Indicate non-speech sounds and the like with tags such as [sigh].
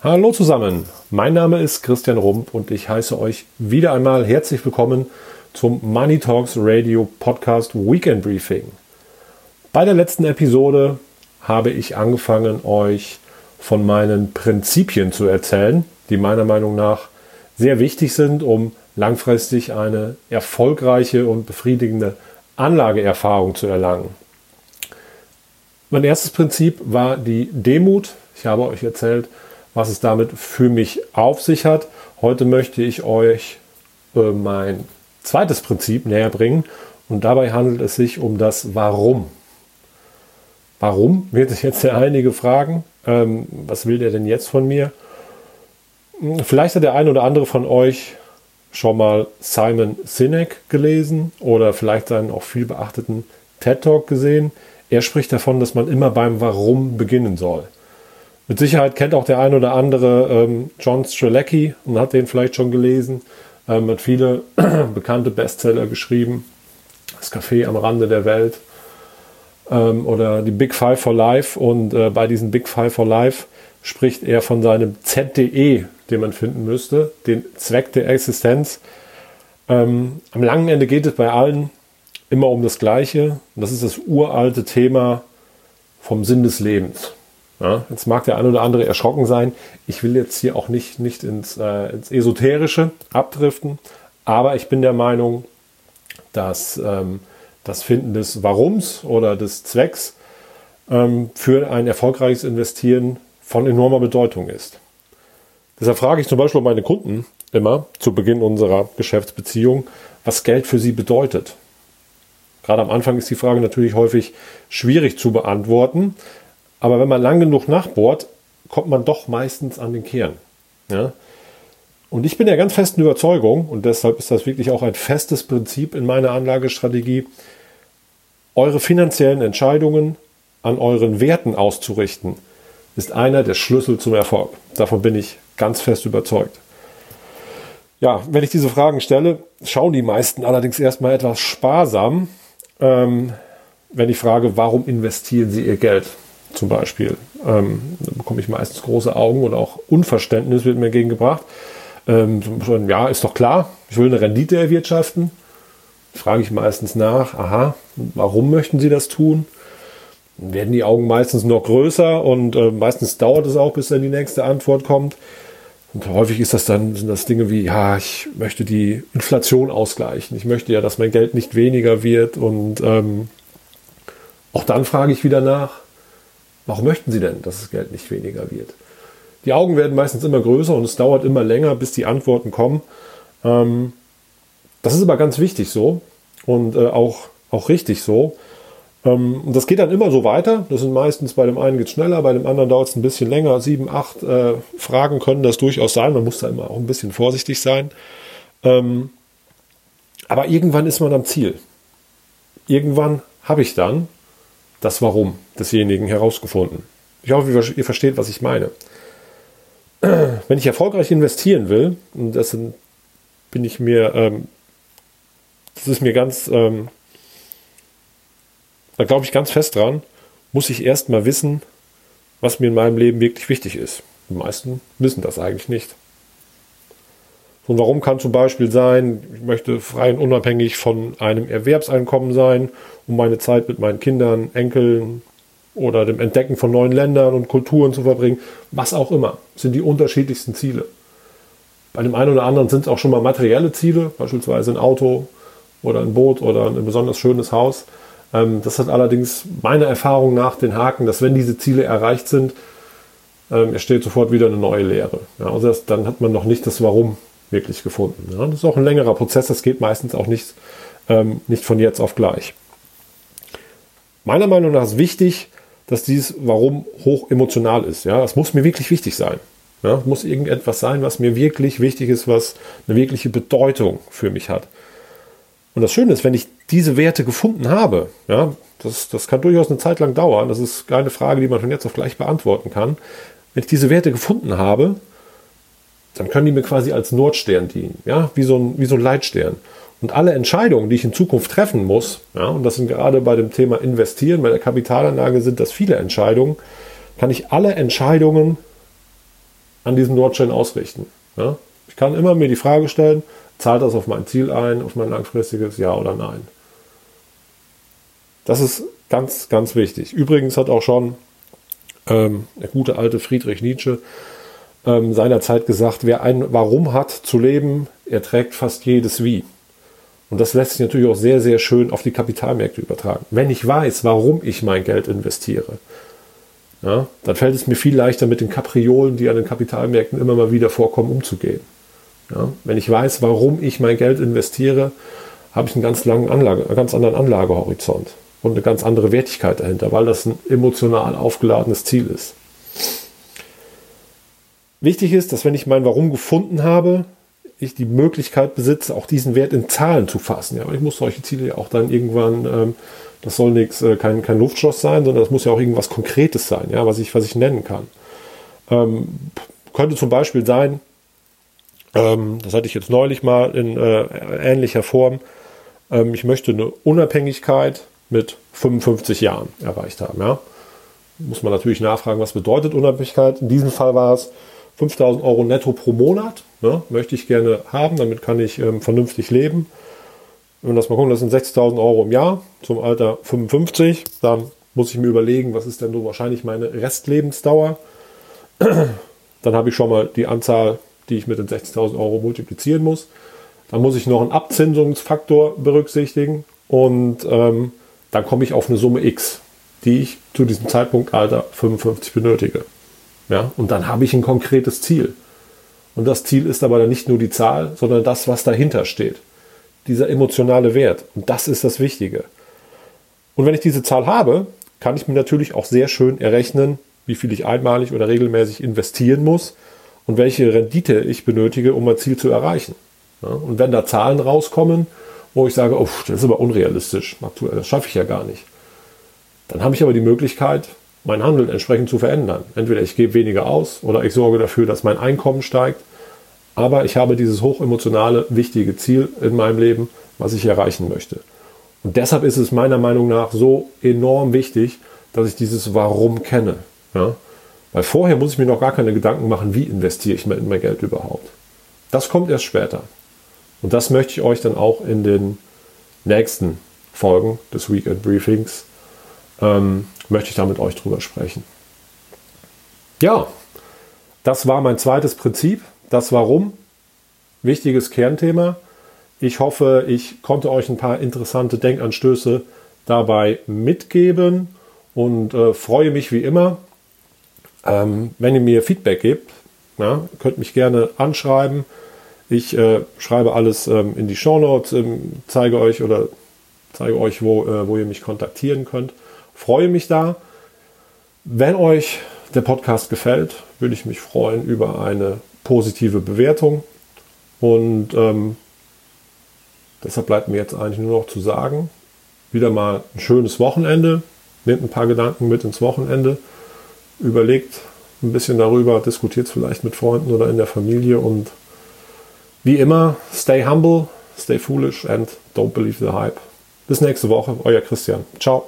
Hallo zusammen, mein Name ist Christian Rump und ich heiße euch wieder einmal herzlich willkommen zum Money Talks Radio Podcast Weekend Briefing. Bei der letzten Episode habe ich angefangen, euch von meinen Prinzipien zu erzählen, die meiner Meinung nach sehr wichtig sind, um langfristig eine erfolgreiche und befriedigende Anlageerfahrung zu erlangen. Mein erstes Prinzip war die Demut. Ich habe euch erzählt, was es damit für mich auf sich hat. Heute möchte ich euch äh, mein zweites Prinzip näher bringen und dabei handelt es sich um das Warum. Warum wird sich jetzt der einige fragen? Ähm, was will der denn jetzt von mir? Hm, vielleicht hat der ein oder andere von euch schon mal Simon Sinek gelesen oder vielleicht seinen auch viel beachteten TED Talk gesehen. Er spricht davon, dass man immer beim Warum beginnen soll. Mit Sicherheit kennt auch der ein oder andere ähm, John Strzelecki und hat den vielleicht schon gelesen. Ähm, hat viele [clears throat] bekannte Bestseller geschrieben. Das Café am Rande der Welt ähm, oder die Big Five for Life. Und äh, bei diesen Big Five for Life spricht er von seinem ZDE, den man finden müsste, den Zweck der Existenz. Ähm, am langen Ende geht es bei allen immer um das Gleiche. Und das ist das uralte Thema vom Sinn des Lebens. Ja, jetzt mag der ein oder andere erschrocken sein. Ich will jetzt hier auch nicht, nicht ins, äh, ins Esoterische abdriften, aber ich bin der Meinung, dass ähm, das Finden des Warums oder des Zwecks ähm, für ein erfolgreiches Investieren von enormer Bedeutung ist. Deshalb frage ich zum Beispiel meine Kunden immer zu Beginn unserer Geschäftsbeziehung, was Geld für sie bedeutet. Gerade am Anfang ist die Frage natürlich häufig schwierig zu beantworten, aber wenn man lang genug nachbohrt, kommt man doch meistens an den Kern. Ja? Und ich bin der ganz festen Überzeugung, und deshalb ist das wirklich auch ein festes Prinzip in meiner Anlagestrategie, eure finanziellen Entscheidungen an euren Werten auszurichten, ist einer der Schlüssel zum Erfolg. Davon bin ich ganz fest überzeugt. Ja, wenn ich diese Fragen stelle, schauen die meisten allerdings erstmal etwas sparsam, ähm, wenn ich frage, warum investieren sie ihr Geld? Zum Beispiel. Ähm, da bekomme ich meistens große Augen oder auch Unverständnis wird mir entgegengebracht. Ähm, ja, ist doch klar, ich will eine Rendite erwirtschaften. Frage ich meistens nach, aha, warum möchten Sie das tun? Dann werden die Augen meistens noch größer und äh, meistens dauert es auch, bis dann die nächste Antwort kommt. Und häufig ist das dann, sind das Dinge wie, ja, ich möchte die Inflation ausgleichen. Ich möchte ja, dass mein Geld nicht weniger wird. Und ähm, auch dann frage ich wieder nach, Warum möchten Sie denn, dass das Geld nicht weniger wird? Die Augen werden meistens immer größer und es dauert immer länger, bis die Antworten kommen. Ähm, das ist aber ganz wichtig so und äh, auch, auch richtig so. Ähm, und das geht dann immer so weiter. Das sind meistens bei dem einen geht schneller, bei dem anderen dauert es ein bisschen länger. Sieben, acht äh, Fragen können das durchaus sein. Man muss da immer auch ein bisschen vorsichtig sein. Ähm, aber irgendwann ist man am Ziel. Irgendwann habe ich dann das Warum desjenigen herausgefunden. Ich hoffe, ihr versteht, was ich meine. [clears throat] Wenn ich erfolgreich investieren will, und das bin ich mir, ähm, das ist mir ganz, ähm, da glaube ich ganz fest dran, muss ich erst mal wissen, was mir in meinem Leben wirklich wichtig ist. Die meisten wissen das eigentlich nicht. Und warum kann zum Beispiel sein, ich möchte frei und unabhängig von einem Erwerbseinkommen sein, um meine Zeit mit meinen Kindern, Enkeln oder dem Entdecken von neuen Ländern und Kulturen zu verbringen. Was auch immer, sind die unterschiedlichsten Ziele. Bei dem einen oder anderen sind es auch schon mal materielle Ziele, beispielsweise ein Auto oder ein Boot oder ein besonders schönes Haus. Ähm, das hat allerdings meiner Erfahrung nach den Haken, dass wenn diese Ziele erreicht sind, ähm, entsteht sofort wieder eine neue Lehre. also dann hat man noch nicht das Warum wirklich gefunden. Ja, das ist auch ein längerer Prozess, das geht meistens auch nicht, ähm, nicht von jetzt auf gleich. Meiner Meinung nach ist wichtig, dass dieses Warum hoch emotional ist. Ja, es muss mir wirklich wichtig sein. Ja, muss irgendetwas sein, was mir wirklich wichtig ist, was eine wirkliche Bedeutung für mich hat. Und das Schöne ist, wenn ich diese Werte gefunden habe, ja, das, das kann durchaus eine Zeit lang dauern, das ist keine Frage, die man von jetzt auf gleich beantworten kann. Wenn ich diese Werte gefunden habe, dann können die mir quasi als Nordstern dienen, ja, wie so ein, wie so ein Leitstern. Und alle Entscheidungen, die ich in Zukunft treffen muss, ja, und das sind gerade bei dem Thema Investieren, bei der Kapitalanlage sind das viele Entscheidungen, kann ich alle Entscheidungen an diesem Nordchain ausrichten. Ja? Ich kann immer mir die Frage stellen, zahlt das auf mein Ziel ein, auf mein langfristiges Ja oder Nein? Das ist ganz, ganz wichtig. Übrigens hat auch schon ähm, der gute alte Friedrich Nietzsche ähm, seinerzeit gesagt, wer ein Warum hat zu leben, erträgt fast jedes Wie. Und das lässt sich natürlich auch sehr, sehr schön auf die Kapitalmärkte übertragen. Wenn ich weiß, warum ich mein Geld investiere, ja, dann fällt es mir viel leichter, mit den Kapriolen, die an den Kapitalmärkten immer mal wieder vorkommen, umzugehen. Ja, wenn ich weiß, warum ich mein Geld investiere, habe ich einen ganz, langen Anlage, einen ganz anderen Anlagehorizont und eine ganz andere Wertigkeit dahinter, weil das ein emotional aufgeladenes Ziel ist. Wichtig ist, dass wenn ich mein Warum gefunden habe, ich die Möglichkeit besitze, auch diesen Wert in Zahlen zu fassen. Ja, ich muss solche Ziele ja auch dann irgendwann, ähm, das soll nichts, äh, kein, kein Luftschloss sein, sondern das muss ja auch irgendwas Konkretes sein, ja, was ich, was ich nennen kann. Ähm, könnte zum Beispiel sein, ähm, das hatte ich jetzt neulich mal in äh, ähnlicher Form, ähm, ich möchte eine Unabhängigkeit mit 55 Jahren erreicht haben. Ja. Muss man natürlich nachfragen, was bedeutet Unabhängigkeit. In diesem Fall war es 5000 Euro netto pro Monat. Ne, möchte ich gerne haben, damit kann ich ähm, vernünftig leben. Wenn wir das mal gucken, das sind 6000 Euro im Jahr zum Alter 55. Dann muss ich mir überlegen, was ist denn so wahrscheinlich meine Restlebensdauer. [clears throat] Dann habe ich schon mal die Anzahl, die ich mit den 60.000 Euro multiplizieren muss. Dann muss ich noch einen Abzinsungsfaktor berücksichtigen und ähm, dann komme ich auf eine Summe X, die ich zu diesem Zeitpunkt Alter 55 benötige. Ja, und dann habe ich ein konkretes Ziel. Und das Ziel ist aber dann nicht nur die Zahl, sondern das, was dahinter steht. Dieser emotionale Wert. Und das ist das Wichtige. Und wenn ich diese Zahl habe, kann ich mir natürlich auch sehr schön errechnen, wie viel ich einmalig oder regelmäßig investieren muss und welche Rendite ich benötige, um mein Ziel zu erreichen. Ja, und wenn da Zahlen rauskommen, wo ich sage, oh, das ist aber unrealistisch, das schaffe ich ja gar nicht, dann habe ich aber die Möglichkeit, mein Handeln entsprechend zu verändern. Entweder ich gebe weniger aus oder ich sorge dafür, dass mein Einkommen steigt. Aber ich habe dieses hochemotionale, wichtige Ziel in meinem Leben, was ich erreichen möchte. Und deshalb ist es meiner Meinung nach so enorm wichtig, dass ich dieses Warum kenne. Ja? Weil vorher muss ich mir noch gar keine Gedanken machen, wie investiere ich in mein Geld überhaupt. Das kommt erst später. Und das möchte ich euch dann auch in den nächsten Folgen des Weekend Briefings ähm, möchte ich da mit euch drüber sprechen. Ja, das war mein zweites Prinzip, das Warum. Wichtiges Kernthema. Ich hoffe, ich konnte euch ein paar interessante Denkanstöße dabei mitgeben und äh, freue mich wie immer, ähm, wenn ihr mir Feedback gebt. Ja, könnt mich gerne anschreiben. Ich äh, schreibe alles ähm, in die Show Notes, ähm, zeige euch oder zeige euch, wo, äh, wo ihr mich kontaktieren könnt. Freue mich da. Wenn euch der Podcast gefällt, würde ich mich freuen über eine positive Bewertung. Und ähm, deshalb bleibt mir jetzt eigentlich nur noch zu sagen, wieder mal ein schönes Wochenende. Nehmt ein paar Gedanken mit ins Wochenende. Überlegt ein bisschen darüber, diskutiert es vielleicht mit Freunden oder in der Familie und wie immer, stay humble, stay foolish and don't believe the hype. Bis nächste Woche, euer Christian. Ciao.